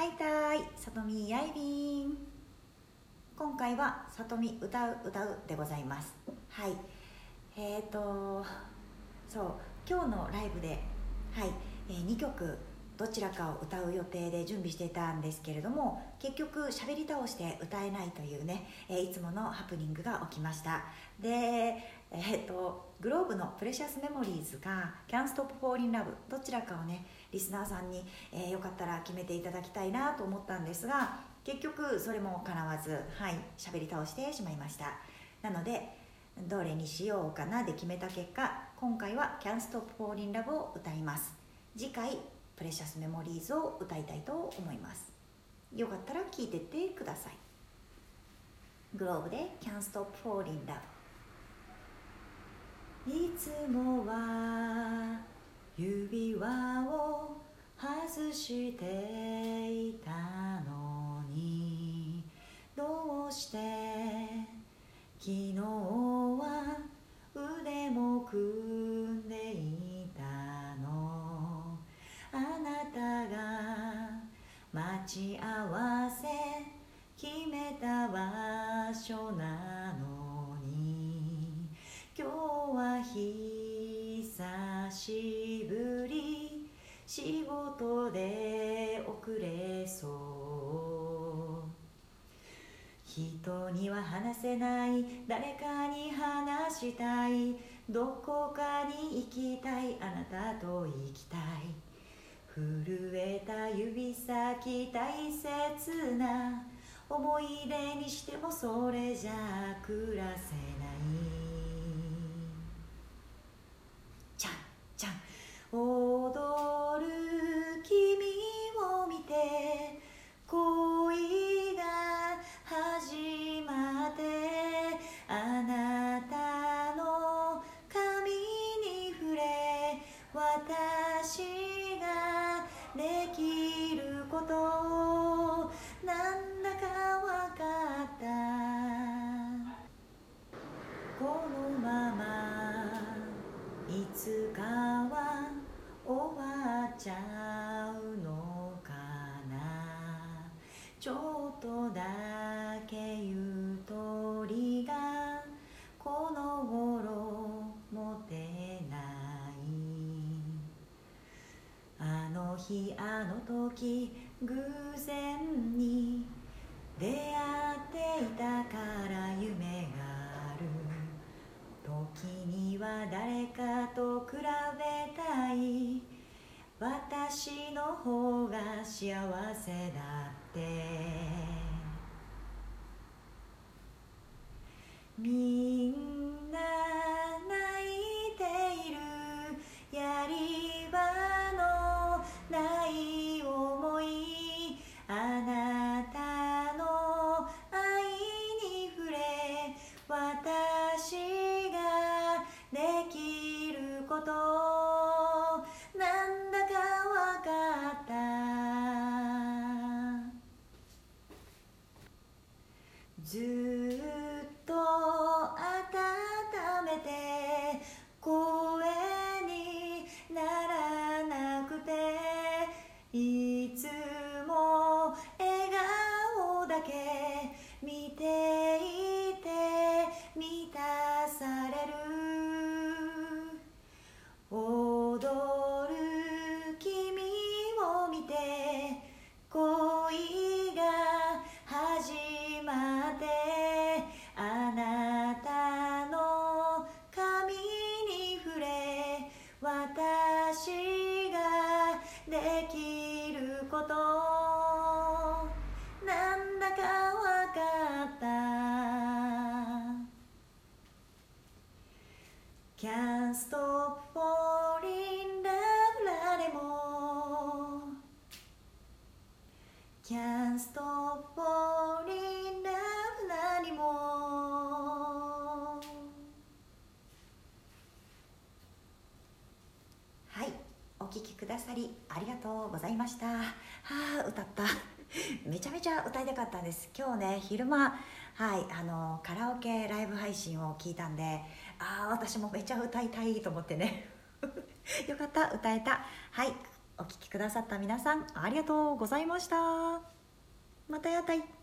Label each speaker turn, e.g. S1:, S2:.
S1: はいたい、さとみやいびん。今回はさとみ歌う歌うでございます。はい。えーと、そう、今日のライブで、はい、えー、2曲どちらかを歌う予定で準備していたんですけれども結局喋り倒して歌えないというね、えーいつものハプニングが起きましたで、えー、とグローブの「プレシャスメモリーズ」が「Can't Stop Falling Love」どちらかをねリスナーさんに、えーよかったら決めていただきたいなと思ったんですが結局それも叶わずはい喋り倒してしまいました。なのでどれにしようかなで決めた結果今回は「Can't Stop Falling Love」を歌います。次回「プレシャスメモリーズ」を歌いたいと思います。よかったら聴いてってください。グローブで「Can't Stop Falling Love」いつもは指輪外していたのにどうして昨日は腕も組んでいたの？あなたが待ち合わせ決めた場所なのに。今日は久しぶり。仕事で遅れそう。人には話せない。誰かに話したい。どこかに行きたい。あなたと行きたい。震えた指先大切な。思い出にしてもそれじゃ暮らせない。ちゃんちゃん踊できることなんだかわかった。このままいつかは終わっちゃうのかな。ちょっとだけゆと日あの時偶然に出会っていたから夢がある時には誰かと比べたい。私の方が幸せだって。みんなことなんだかわかった。ずっと温めて声にならなくていつも笑顔だけ見ていて満たされる。踊る君を見て恋が始まってあなたの髪に触れ私ができること。なんだかわかった。Can't stop falling 聴きくださりありがとうございました。はあ歌った。めちゃめちゃ歌いたかったんです。今日ね昼間はいあのカラオケライブ配信を聞いたんでああ私もめちゃ歌いたいと思ってね。よかった歌えた。はいお聞きくださった皆さんありがとうございました。またやたい。